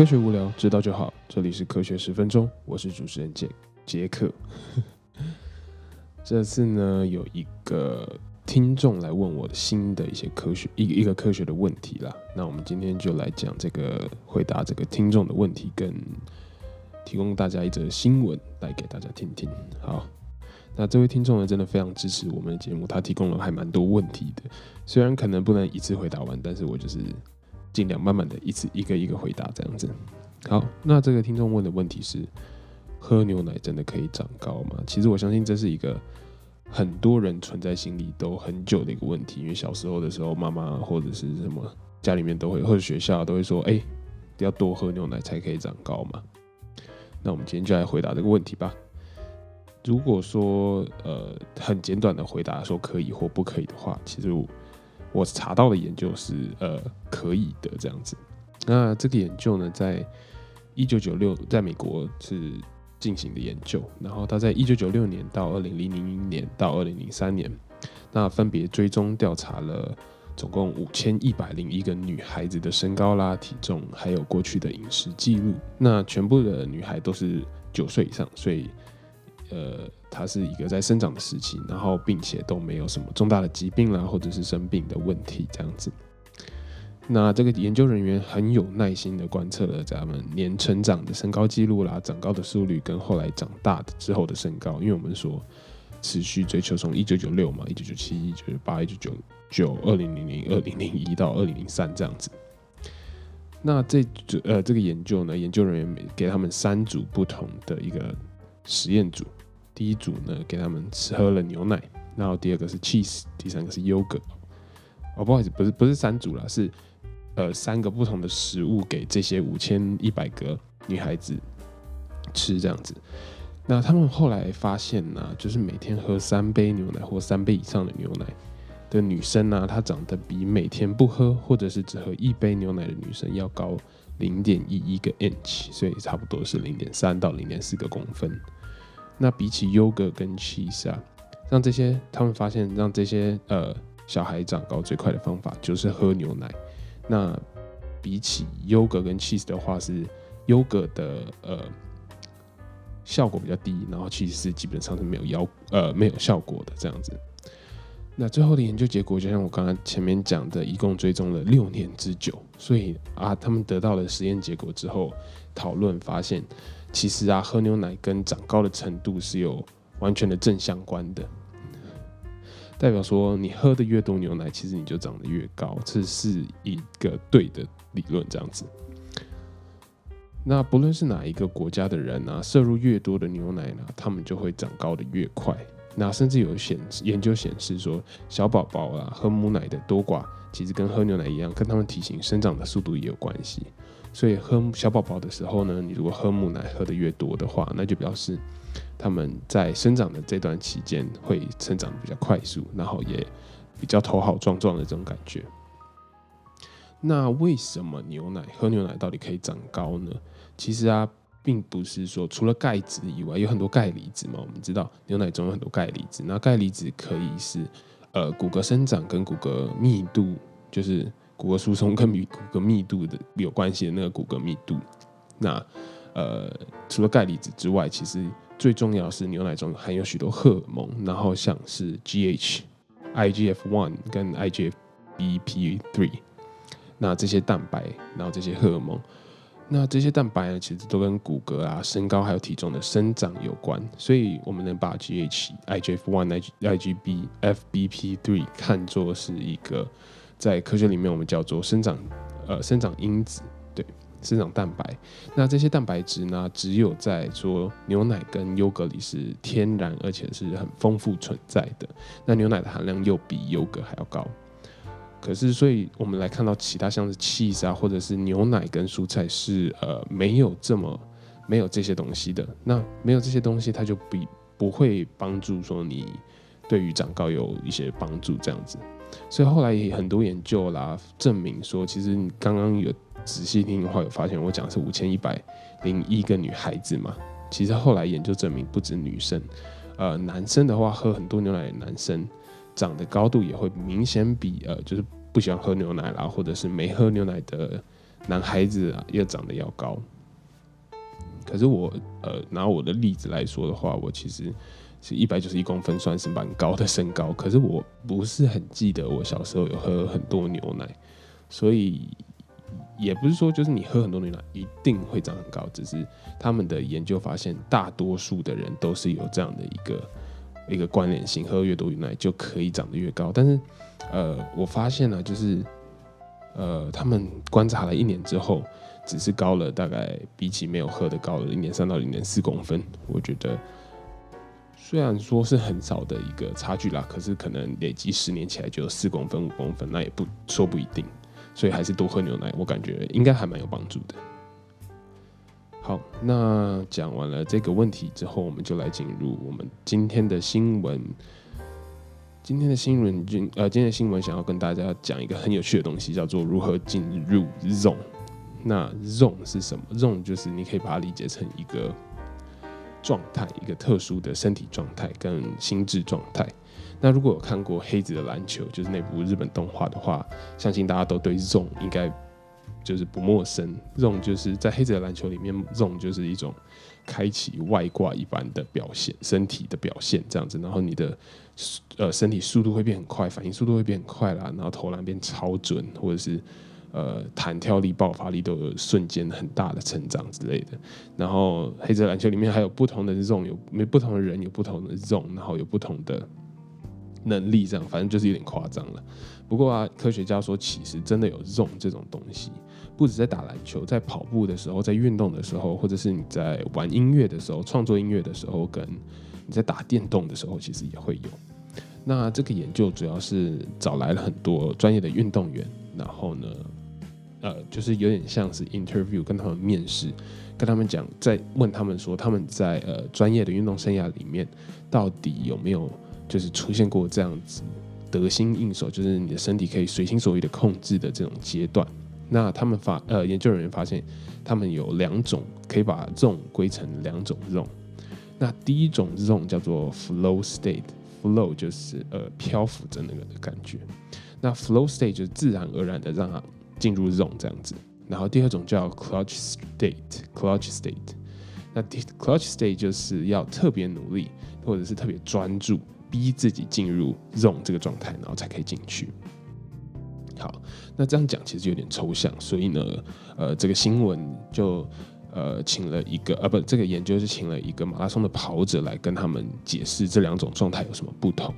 科学无聊，知道就好。这里是科学十分钟，我是主持人杰杰克。这次呢，有一个听众来问我新的一些科学一一个科学的问题啦。那我们今天就来讲这个回答这个听众的问题，跟提供大家一则新闻来给大家听听。好，那这位听众呢，真的非常支持我们的节目，他提供了还蛮多问题的。虽然可能不能一次回答完，但是我就是尽量慢慢的一次一个一个回答这样子。好，那这个听众问的问题是：喝牛奶真的可以长高吗？其实我相信这是一个很多人存在心里都很久的一个问题，因为小时候的时候，妈妈或者是什么家里面都会，或者学校都会说：“哎、要多喝牛奶才可以长高嘛。”那我们今天就来回答这个问题吧。如果说呃很简短的回答说可以或不可以的话，其实我查到的研究是呃可以的这样子。那这个研究呢，在一九九六在美国是进行的研究，然后他在一九九六年到二零零零年到二零零三年，那分别追踪调查了总共五千一百零一个女孩子的身高啦、体重，还有过去的饮食记录。那全部的女孩都是九岁以上，所以呃，它是一个在生长的时期，然后并且都没有什么重大的疾病啦，或者是生病的问题这样子。那这个研究人员很有耐心的观测了咱们年成长的身高记录啦、长高的速率跟后来长大的之后的身高，因为我们说持续追求从一九九六嘛、一九九七、一九九八、一九九九、二零零零、二零零一到二零零三这样子。那这组呃这个研究呢，研究人员给他们三组不同的一个实验组，第一组呢给他们吃喝了牛奶，然后第二个是 cheese，第三个是 yogurt。哦，不好意思，不是不是三组啦，是呃三个不同的食物给这些五千一百个女孩子吃这样子。那他们后来发现呢、就是每天喝三杯牛奶或三杯以上的牛奶的女生呢、她长得比每天不喝或者是只喝一杯牛奶的女生要高零点一一个 inch，所以差不多是零点三到零点四个公分。那比起优格跟 cheese 啊，让这些他们发现让这些呃小孩长高最快的方法就是喝牛奶。那比起优格跟 cheese 的话，是优格的呃效果比较低，然后 cheese 是基本上是没有效呃没有效果的这样子。那最后的研究结果，就像我刚刚前面讲的，一共追踪了六年之久。所以啊，他们得到了实验结果之后，讨论发现，其实啊，喝牛奶跟长高的程度是有完全的正相关的。代表说，你喝的越多牛奶，其实你就长得越高，这是一个对的理论，这样子。那不论是哪一个国家的人啊，摄入越多的牛奶呢，他们就会长高的越快。那甚至有显研究显示说，小宝宝啊喝母奶的多寡，其实跟喝牛奶一样，跟他们体型生长的速度也有关系。所以喝小宝宝的时候呢，你如果喝母奶喝的越多的话，那就表示他们在生长的这段期间会成长的比较快速，然后也比较头好壮壮的这种感觉。那为什么牛奶喝牛奶到底可以长高呢？其实啊，并不是说除了钙质以外，有很多钙离子嘛。我们知道牛奶中有很多钙离子，那钙离子可以是呃骨骼生长跟骨骼密度，就是骨骼疏松跟骨骼密度的有关系的那个骨骼密度。那呃，除了钙离子之外，其实最重要是牛奶中含有许多荷尔蒙，然后像是 GH、IGF one 跟 IGF-BP three，那这些蛋白，然后这些荷尔蒙。那这些蛋白呢，其实都跟骨骼啊、身高还有体重的生长有关，所以我们能把 GH、IGF one、IGB、FBP three 看作是一个在科学里面我们叫做生长呃生长因子，对，生长蛋白。那这些蛋白质呢，只有在说牛奶跟优格里是天然而且是很丰富存在的。那牛奶的含量又比优格还要高。可是，所以我们来看到其他像是 cheese 啊，或者是牛奶跟蔬菜是呃没有这么没有这些东西的。那没有这些东西，它就比不会帮助说你对于长高有一些帮助这样子。所以后来也很多研究啦，证明说，其实你刚刚有仔细听的话，有发现我讲是五千一百零一个女孩子嘛。其实后来研究证明，不止女生，呃，男生的话喝很多牛奶的男生。长的高度也会明显比呃，就是不喜欢喝牛奶啦，或者是没喝牛奶的男孩子啊要长得要高。可是我呃拿我的例子来说的话，我其实是一百九十一公分，算是蛮高的身高。可是我不是很记得我小时候有喝很多牛奶，所以也不是说就是你喝很多牛奶一定会长很高，只是他们的研究发现，大多数的人都是有这样的一个一个关联性，喝越多牛奶就可以长得越高。但是呃，我发现呢，就是呃，他们观察了一年之后。只是高了大概比起没有喝的高了零点三到零点四公分，我觉得虽然说是很少的一个差距啦，可是可能累积十年起来就有四公分五公分，那也不说不一定，所以还是多喝牛奶，我感觉应该还蛮有帮助的。好，那讲完了这个问题之后，我们就来进入我们今天的新闻。今天的新闻，今呃，今天的新闻想要跟大家讲一个很有趣的东西，叫做如何进入 zone。那 zone 是什么？zone 就是你可以把它理解成一个状态，一个特殊的身体状态跟心智状态。那如果有看过黑子的篮球，就是那部日本动画的话，相信大家都对 zone 应该就是不陌生。zone 就是在黑子的篮球里面，zone 就是一种开启外挂一般的表现，身体的表现这样子。然后你的呃身体速度会变很快，反应速度会变很快啦，然后投篮变超准，或者是。呃，弹跳力、爆发力都有瞬间很大的成长之类的。然后黑子篮球里面还有不同的这种有没不同的人有不同的这种，然后有不同的能力，这样反正就是有点夸张了。不过啊，科学家说其实真的有这种这种东西，不止在打篮球，在跑步的时候，在运动的时候，或者是你在玩音乐的时候、创作音乐的时候，跟你在打电动的时候，其实也会有。那这个研究主要是找来了很多专业的运动员，然后呢。呃，就是有点像是 interview，跟他们面试，跟他们讲，在问他们说，他们在呃专业的运动生涯里面，到底有没有就是出现过这样子得心应手，就是你的身体可以随心所欲的控制的这种阶段。那他们发呃研究人员发现，他们有两种可以把这种归成两种 zone。那第一种 zone 叫做 flow state，flow 就是呃漂浮着那个的感觉。那 flow state 就是自然而然的让它。进入 zone 这样子，然后第二种叫 clutch state，clutch state。那 clutch state 就是要特别努力，或者是特别专注，逼自己进入 zone 这个状态，然后才可以进去。好，那这样讲其实有点抽象，所以呢，呃，这个新闻就呃请了一个，呃，不，这个研究是请了一个马拉松的跑者来跟他们解释这两种状态有什么不同。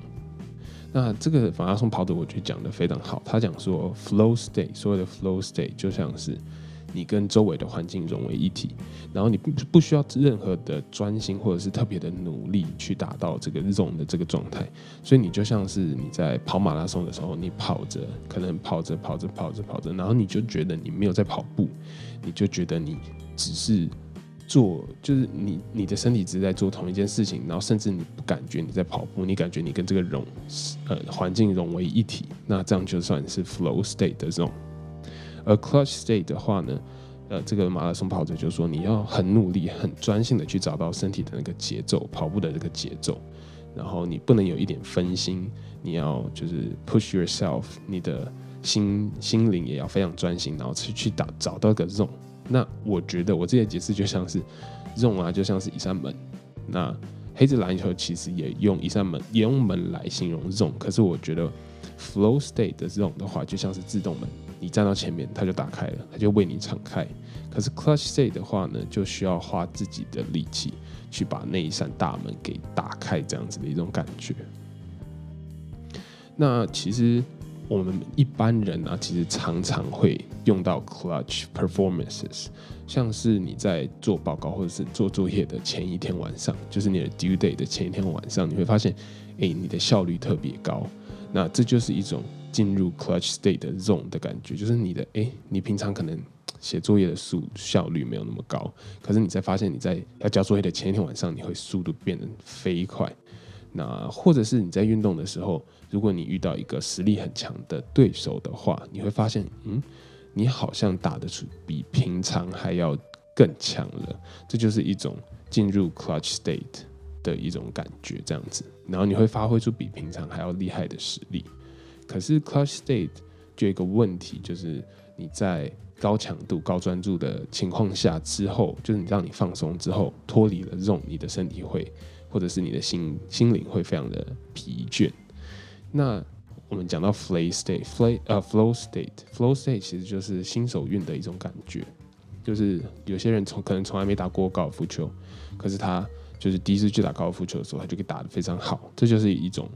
那这个马拉松跑者，我觉得讲的非常好。他讲说，flow state，所谓的 flow state 就像是你跟周围的环境融为一体，然后你不不需要任何的专心或者是特别的努力去达到这个融的这个状态。所以你就像是你在跑马拉松的时候，你跑着，可能跑着跑着跑着跑着，然后你就觉得你没有在跑步，你就觉得你只是。做就是你你的身体只是在做同一件事情，然后甚至你不感觉你在跑步，你感觉你跟这个融呃环境融为一体，那这样就算是 flow state 的这种。而 clutch state 的话呢，呃，这个马拉松跑者就说你要很努力、很专心的去找到身体的那个节奏，跑步的这个节奏，然后你不能有一点分心，你要就是 push yourself，你的心心灵也要非常专心，然后去去打找到个这种。那我觉得我这些解释就像是，zone 啊，就像是一扇门。那黑子篮球其实也用一扇门，也用门来形容 zone。可是我觉得 flow state 的 zone 的话，就像是自动门，你站到前面，它就打开了，它就为你敞开。可是 clutch Say 的话呢，就需要花自己的力气去把那一扇大门给打开，这样子的一种感觉。那其实。我们一般人啊，其实常常会用到 clutch performances，像是你在做报告或者是做作业的前一天晚上，就是你的 due day 的前一天晚上，你会发现，哎，你的效率特别高。那这就是一种进入 clutch state 的 zone 的感觉，就是你的，哎，你平常可能写作业的速效率没有那么高，可是你在发现你在要交作业的前一天晚上，你会速度变得飞快。那或者是你在运动的时候，如果你遇到一个实力很强的对手的话，你会发现，嗯，你好像打得出比平常还要更强了。这就是一种进入 clutch state 的一种感觉，这样子。然后你会发挥出比平常还要厉害的实力。可是 clutch state 就有一个问题，就是你在高强度、高专注的情况下之后，就是你让你放松之后，脱离了这种，你的身体会，或者是你的心心灵会非常的疲倦。那我们讲到 flow state，flow 呃 flow state，flow state 其实就是新手运的一种感觉，就是有些人从可能从来没打过高尔夫球，可是他就是第一次去打高尔夫球的时候，他就可以打得非常好，这就是一种。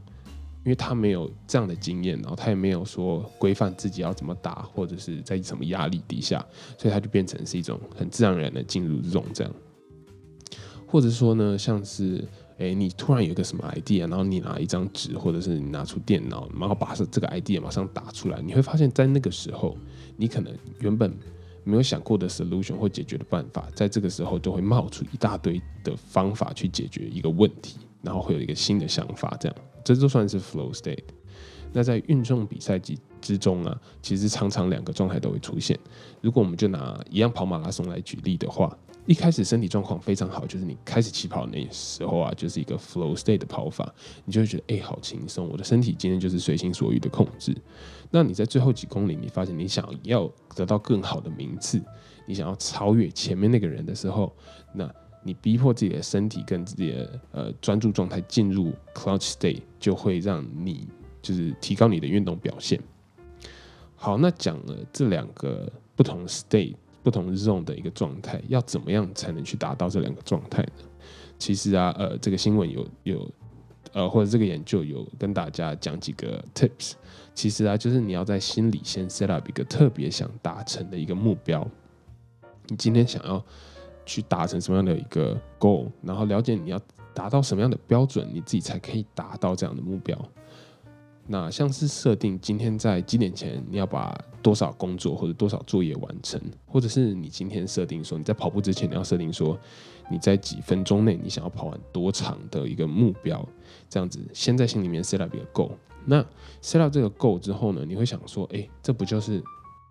因为他没有这样的经验，然后他也没有说规范自己要怎么打，或者是在什么压力底下，所以他就变成是一种很自然而然的进入这种这样，或者说呢，像是哎，你突然有个什么 idea，然后你拿一张纸，或者是你拿出电脑，然后把这这个 idea 马上打出来，你会发现在那个时候，你可能原本没有想过的 solution 或解决的办法，在这个时候就会冒出一大堆的方法去解决一个问题，然后会有一个新的想法这样。这就算是 flow state。那在运动比赛之之中啊，其实常常两个状态都会出现。如果我们就拿一样跑马拉松来举例的话，一开始身体状况非常好，就是你开始起跑那时候啊，就是一个 flow state 的跑法，你就会觉得哎，好轻松，我的身体今天就是随心所欲的控制。那你在最后几公里，你发现你想要得到更好的名次，你想要超越前面那个人的时候，那你逼迫自己的身体跟自己的呃专注状态进入 clutch state，就会让你就是提高你的运动表现。好，那讲了这两个不同 state、不同 zone 的一个状态，要怎么样才能去达到这两个状态呢？其实啊，呃，这个新闻有有呃，或者这个研究有跟大家讲几个 tips。其实啊，就是你要在心里先 set up 一个特别想达成的一个目标。你今天想要。去达成什么样的一个 goal，然后了解你要达到什么样的标准，你自己才可以达到这样的目标。那像是设定今天在几点前你要把多少工作或者多少作业完成，或者是你今天设定说你在跑步之前你要设定说你在几分钟内你想要跑完多长的一个目标，这样子先在心里面 set up 一个 goal。那 set up 这个 goal 之后呢，你会想说，哎，这不就是？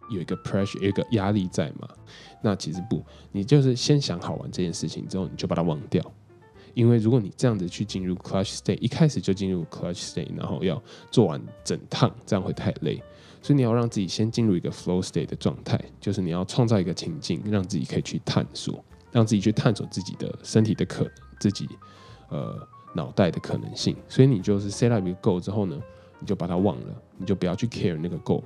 有一个 pressure，有一个压力在嘛？那其实不，你就是先想好完这件事情之后，你就把它忘掉。因为如果你这样子去进入 clutch state，一开始就进入 clutch state，然后要做完整趟，这样会太累。所以你要让自己先进入一个 flow state 的状态，就是你要创造一个情境，让自己可以去探索，让自己去探索自己的身体的可能，自己呃脑袋的可能性。所以你就是 set up 一个 goal 之后呢，你就把它忘了，你就不要去 care 那个 goal。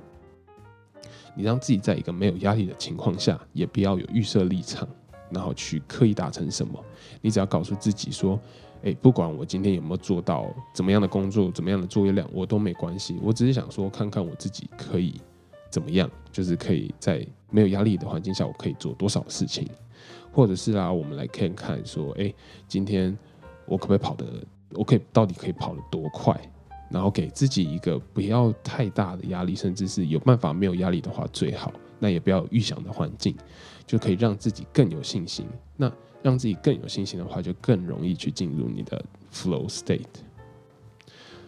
你让自己在一个没有压力的情况下，也不要有预设立场，然后去刻意达成什么。你只要告诉自己说：“诶，不管我今天有没有做到怎么样的工作，怎么样的作业量，我都没关系。我只是想说，看看我自己可以怎么样，就是可以在没有压力的环境下，我可以做多少事情，或者是啊，我们来看看说，诶，今天我可不可以跑得，我可以到底可以跑得多快？”然后给自己一个不要太大的压力，甚至是有办法没有压力的话最好。那也不要预想的环境，就可以让自己更有信心。那让自己更有信心的话，就更容易去进入你的 flow state。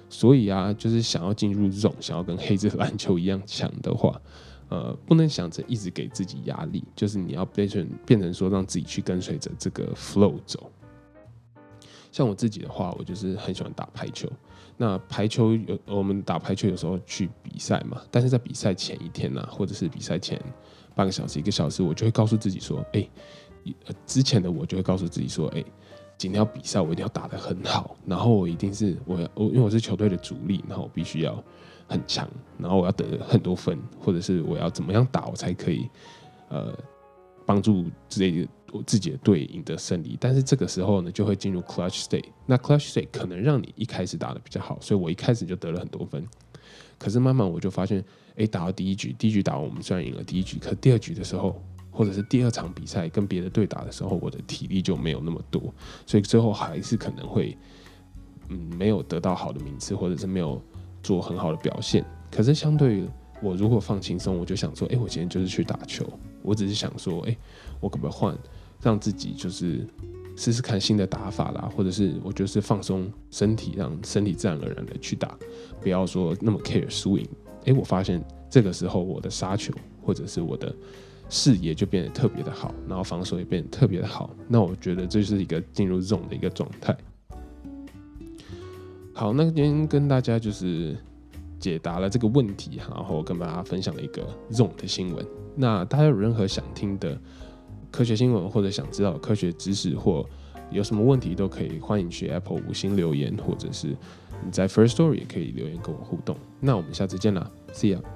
所以啊，就是想要进入这种想要跟黑子篮球一样强的话，呃，不能想着一直给自己压力，就是你要变成变成说让自己去跟随着这个 flow 走。像我自己的话，我就是很喜欢打排球。那排球有我们打排球有时候去比赛嘛，但是在比赛前一天呢，或者是比赛前半个小时、一个小时，我就会告诉自己说：“哎，之前的我就会告诉自己说：哎，今天要比赛，我一定要打得很好，然后我一定是我我因为我是球队的主力，然后我必须要很强，然后我要得很多分，或者是我要怎么样打，我才可以呃帮助自己。”我自己的队赢得胜利，但是这个时候呢，就会进入 clutch state。那 clutch state 可能让你一开始打的比较好，所以我一开始就得了很多分。可是慢慢我就发现，哎，打到第一局，第一局打完我们虽然赢了第一局，可第二局的时候，或者是第二场比赛跟别的队打的时候，我的体力就没有那么多，所以最后还是可能会，嗯，没有得到好的名次，或者是没有做很好的表现。可是相对于我如果放轻松，我就想说，哎，我今天就是去打球，我只是想说，哎，我可不可以换？让自己就是试试看新的打法啦，或者是我就是放松身体，让身体自然而然的去打，不要说那么 care 输赢。诶，我发现这个时候我的杀球或者是我的视野就变得特别的好，然后防守也变得特别的好。那我觉得这是一个进入这种的一个状态。好，那今天跟大家就是。解答了这个问题，然后跟大家分享了一个 Zone 的新闻。那大家有任何想听的科学新闻，或者想知道科学知识，或有什么问题，都可以欢迎去 Apple 五星留言，或者是你在 First Story 也可以留言跟我互动。那我们下次见啦，See you。